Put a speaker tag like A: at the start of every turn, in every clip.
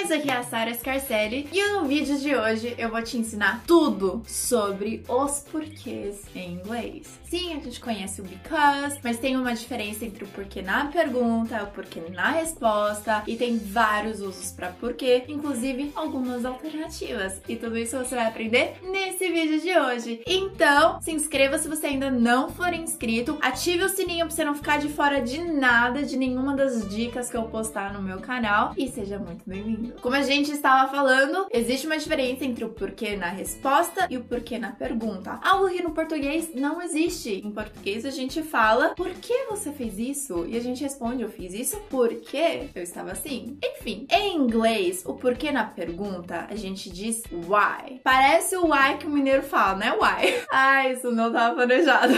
A: demais! Aqui é a Sara Scarcelli e no vídeo de hoje eu vou te ensinar tudo sobre os porquês em inglês. Sim, a gente conhece o because, mas tem uma diferença entre o porquê na pergunta, o porquê na resposta e tem vários usos para porquê, inclusive algumas alternativas. E tudo isso você vai aprender nesse vídeo de hoje. Então, se inscreva se você ainda não for inscrito, ative o sininho para você não ficar de fora de nada, de nenhuma das dicas que eu postar no meu canal e seja muito bem-vindo. Como a gente estava falando, existe uma diferença entre o porquê na resposta e o porquê na pergunta. Algo que no português não existe. Em português a gente fala por que você fez isso? E a gente responde eu fiz isso porque eu estava assim. Enfim, em inglês, o porquê na pergunta a gente diz why. Parece o why que o mineiro fala, né? Why. Ah, isso não estava planejado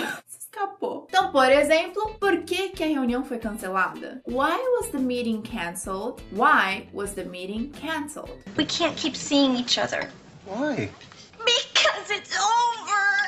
A: escapou. Então, por exemplo, por que, que a reunião foi cancelada? Why was the meeting canceled? Why was the meeting canceled?
B: We can't keep seeing each other.
C: Why?
B: Because it's over!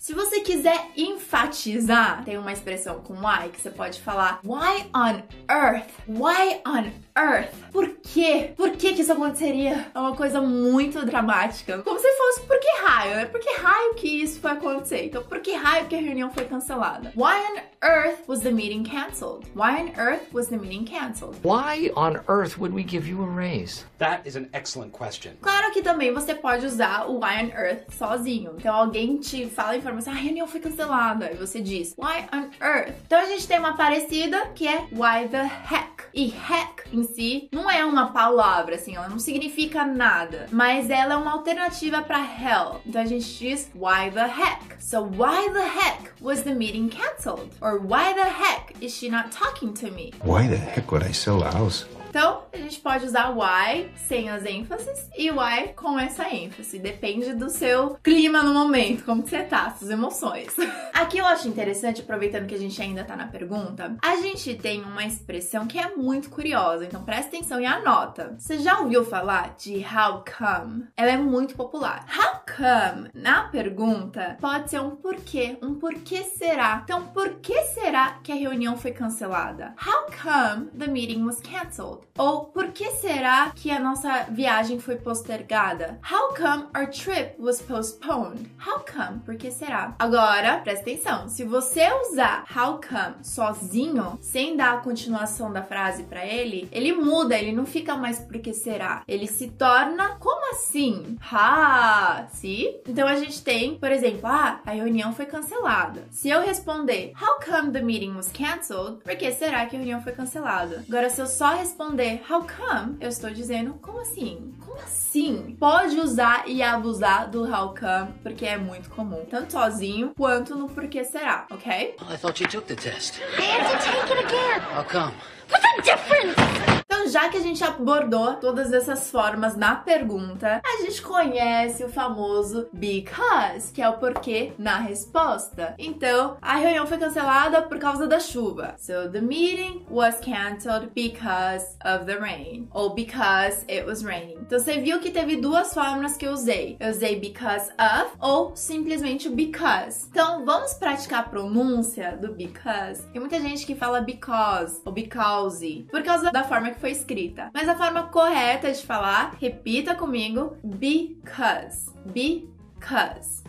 A: Se você quiser enfatizar, tem uma expressão com why que você pode falar Why on earth? Why on earth? Por quê? Por que que isso aconteceria? É uma coisa muito dramática. Como se fosse por que raio, né? Por que raio que isso foi acontecer? Então, por que raio que a reunião foi cancelada? Why on earth was the meeting canceled? Why on earth was the meeting canceled?
D: Why on earth would we give you a raise?
C: That is an excellent question.
A: Claro que também você pode usar o why on earth sozinho. Então alguém te fala a informação, a reunião foi cancelada, e você diz why on earth. Então a gente tem uma parecida que é why the heck. E heck em si não é uma palavra, assim, ela não significa nada, mas ela é uma alternativa para hell. Então a gente diz why the heck. So why the heck was the meeting canceled? Or why the heck is she not talking to me?
E: Why the heck would I sell the house?
A: Então, a gente pode usar why sem as ênfases e why com essa ênfase. Depende do seu clima no momento, como que você tá, suas emoções. Aqui eu acho interessante, aproveitando que a gente ainda tá na pergunta, a gente tem uma expressão que é muito curiosa, então presta atenção e anota. Você já ouviu falar de how come? Ela é muito popular. How come, na pergunta, pode ser um porquê, um porquê será. Então, por que será que a reunião foi cancelada? How come the meeting was canceled? Ou por que será que a nossa viagem foi postergada? How come our trip was postponed? How come? Por que será? Agora, presta atenção. Se você usar how come sozinho, sem dar a continuação da frase para ele, ele muda, ele não fica mais por que será. Ele se torna como assim? Ha, se? Então a gente tem, por exemplo, ah, a reunião foi cancelada. Se eu responder how come the meeting was canceled? Por que será que a reunião foi cancelada? Agora se eu só responder how come, eu estou dizendo como assim? Como assim? Pode usar e abusar do how come, porque é muito comum, tanto sozinho quanto no porquê será, ok?
D: I thought you took the test.
B: I have to take it again.
D: How come?
B: What's the difference?
A: Então, já que a gente abordou todas essas formas na pergunta, a gente conhece o famoso because, que é o porquê na resposta. Então, a reunião foi cancelada por causa da chuva. So, the meeting was canceled because of the rain. Ou because it was raining. Então, você viu que teve duas formas que eu usei. Eu usei because of ou simplesmente because. Então, vamos praticar a pronúncia do because. Tem muita gente que fala because ou because por causa da forma que foi escrita. Mas a forma correta de falar, repita comigo, because. Because.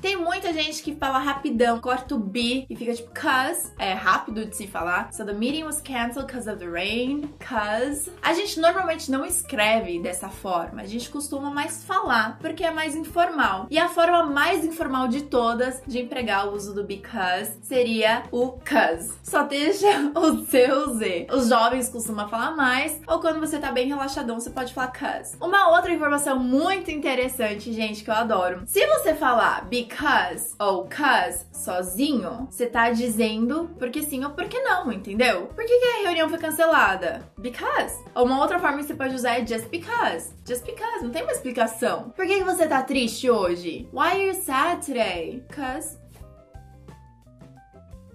A: Tem muita gente que fala rapidão, corta o be e fica tipo cause, é rápido de se falar. So the meeting was canceled because of the rain. Cause. A gente normalmente não escreve dessa forma, a gente costuma mais falar, porque é mais informal. E a forma mais informal de todas de empregar o uso do because seria o cause. Só deixa o seu Z. Os jovens costumam falar mais, ou quando você tá bem relaxadão, você pode falar cause. Uma outra informação muito interessante, gente, que eu adoro. Se você falar because ou cause sozinho, você tá dizendo porque sim ou porque não, entendeu? Por que, que a reunião foi cancelada? Because. Ou uma outra forma que você pode usar é just because. Just because, não tem uma explicação. Por que, que você tá triste hoje? Why are you sad today? Cause.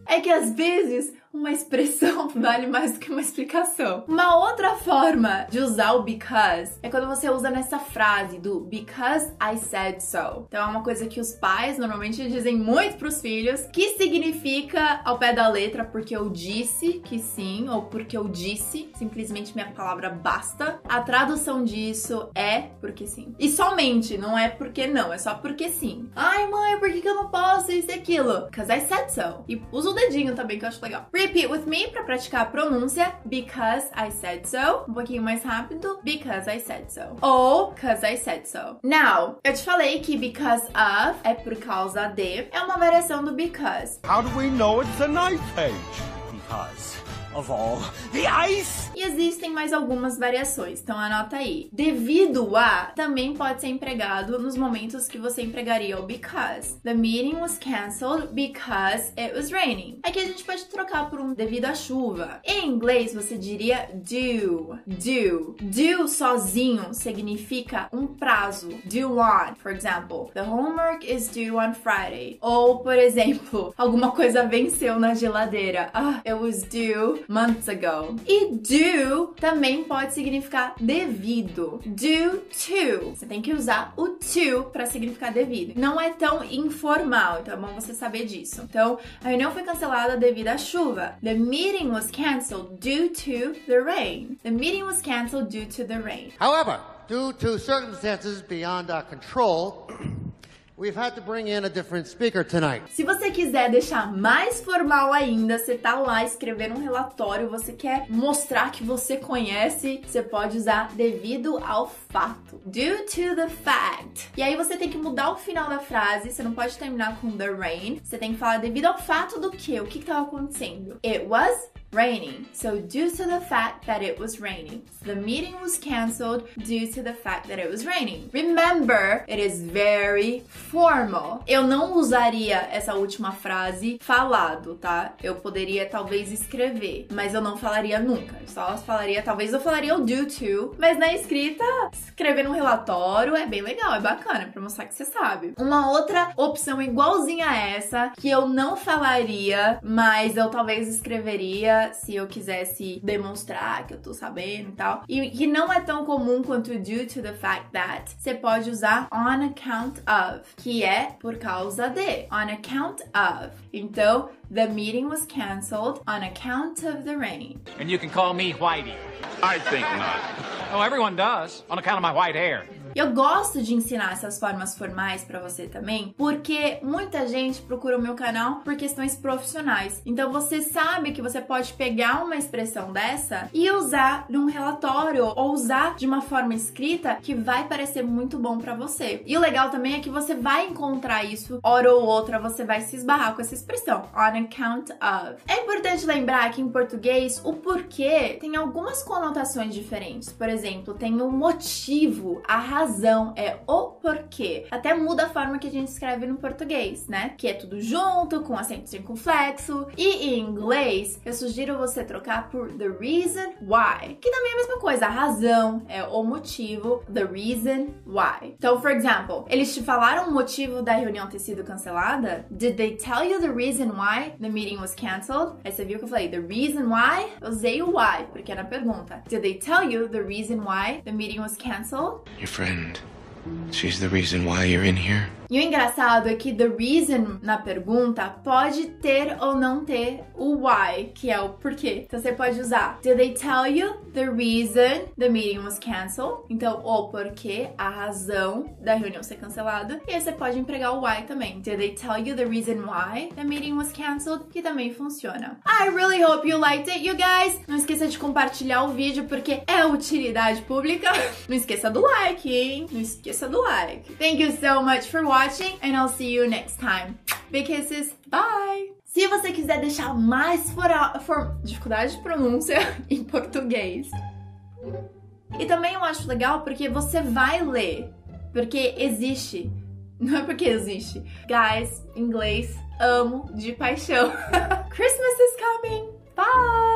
A: É que às vezes uma expressão vale mais do que uma explicação. Uma outra forma de usar o because é quando você usa nessa frase do because I said so. Então é uma coisa que os pais normalmente dizem muito pros filhos, que significa ao pé da letra porque eu disse que sim ou porque eu disse, simplesmente minha palavra basta. A tradução disso é porque sim. E somente, não é porque não, é só porque sim. Ai, mãe, por que, que eu não posso isso e aquilo? Because I said so. E usa o dedinho também, que eu acho legal. Repeat with me para praticar a pronúncia. Because I said so. Um pouquinho mais rápido. Because I said so. Ou because I said so. Now, eu te falei que because of é por causa de. É uma variação do because.
F: How do we know it's a knife page? Because of all the ice!
A: E existem mais algumas variações, então anota aí. Devido a também pode ser empregado nos momentos que você empregaria o because. The meeting was cancelled because it was raining. Aqui a gente pode trocar por um devido à chuva. Em inglês você diria due, due. Due sozinho significa um prazo. Due on, for example, the homework is due on Friday. Ou, por exemplo, alguma coisa venceu na geladeira. Ah, it was due months ago. E due também pode significar devido. Due to. Você tem que usar o to para significar devido. Não é tão informal, então é bom você saber disso. Então, a reunião foi cancelada devido à chuva. The meeting was canceled due to the rain. The meeting was canceled due to the rain.
G: However, due to circumstances beyond our control, we've had to bring in a different speaker tonight.
A: Se você quiser deixar mais formal ainda, você tá lá escrevendo um relatório, você quer mostrar que você conhece, você pode usar devido ao fato. Due to the fact. E aí você tem que mudar o final da frase, você não pode terminar com the rain, você tem que falar devido ao fato do que? O que estava acontecendo? It was raining. So due to the fact that it was raining. The meeting was cancelled due to the fact that it was raining. Remember, it is very formal. Eu não usaria essa última frase falado, tá? Eu poderia talvez escrever, mas eu não falaria nunca. Eu só falaria, talvez eu falaria o due to, mas na escrita, escrever num relatório é bem legal, é bacana pra mostrar que você sabe. Uma outra opção igualzinha a essa, que eu não falaria, mas eu talvez escreveria se eu quisesse demonstrar que eu tô sabendo e tal. E que não é tão comum quanto due to the fact that. Você pode usar on account of, que é por causa de. On account of. Então, the meeting was cancelled on account of the rain.
H: And you can call me Whitey.
C: I think not.
H: Oh, everyone does, on account of my white hair.
A: Eu gosto de ensinar essas formas formais pra você também, porque muita gente procura o meu canal por questões profissionais. Então você sabe que você pode pegar uma expressão dessa e usar num relatório ou usar de uma forma escrita que vai parecer muito bom pra você. E o legal também é que você vai encontrar isso hora ou outra, você vai se esbarrar com essa expressão, on account of. É importante lembrar que em português o porquê tem algumas conotações diferentes. Por exemplo, tem o motivo, a razão, é o porquê. Até muda a forma que a gente escreve no português, né? Que é tudo junto, com acento circunflexo. E em inglês, eu sugiro você trocar por the reason why, que também é a mesma coisa. A razão é o motivo, the reason why. Então, for example, eles te falaram o motivo da reunião ter sido cancelada? Did they tell you the reason why the meeting was canceled? Aí você viu que eu falei the reason why? Eu usei o why, porque era a pergunta. Did they tell you the reason why the meeting was canceled?
E: Your friend. friend. She's the reason why you're in here.
A: E o engraçado é que the reason na pergunta pode ter ou não ter o why, que é o porquê. Então você pode usar Did they tell you the reason the meeting was canceled? Então, o porquê, a razão da reunião ser cancelada. E aí você pode empregar o why também. Did they tell you the reason why the meeting was canceled? Que também funciona. I really hope you liked it, you guys. Não esqueça de compartilhar o vídeo porque é utilidade pública. Não esqueça do like, hein? Não esqueça do like. Thank you so much for watching and I'll see you next time. Big kisses. Bye. Se você quiser deixar mais fora, for, dificuldade de pronúncia em português. E também eu acho legal porque você vai ler, porque existe. Não é porque existe. Guys, inglês, amo de paixão. Christmas is coming. Bye.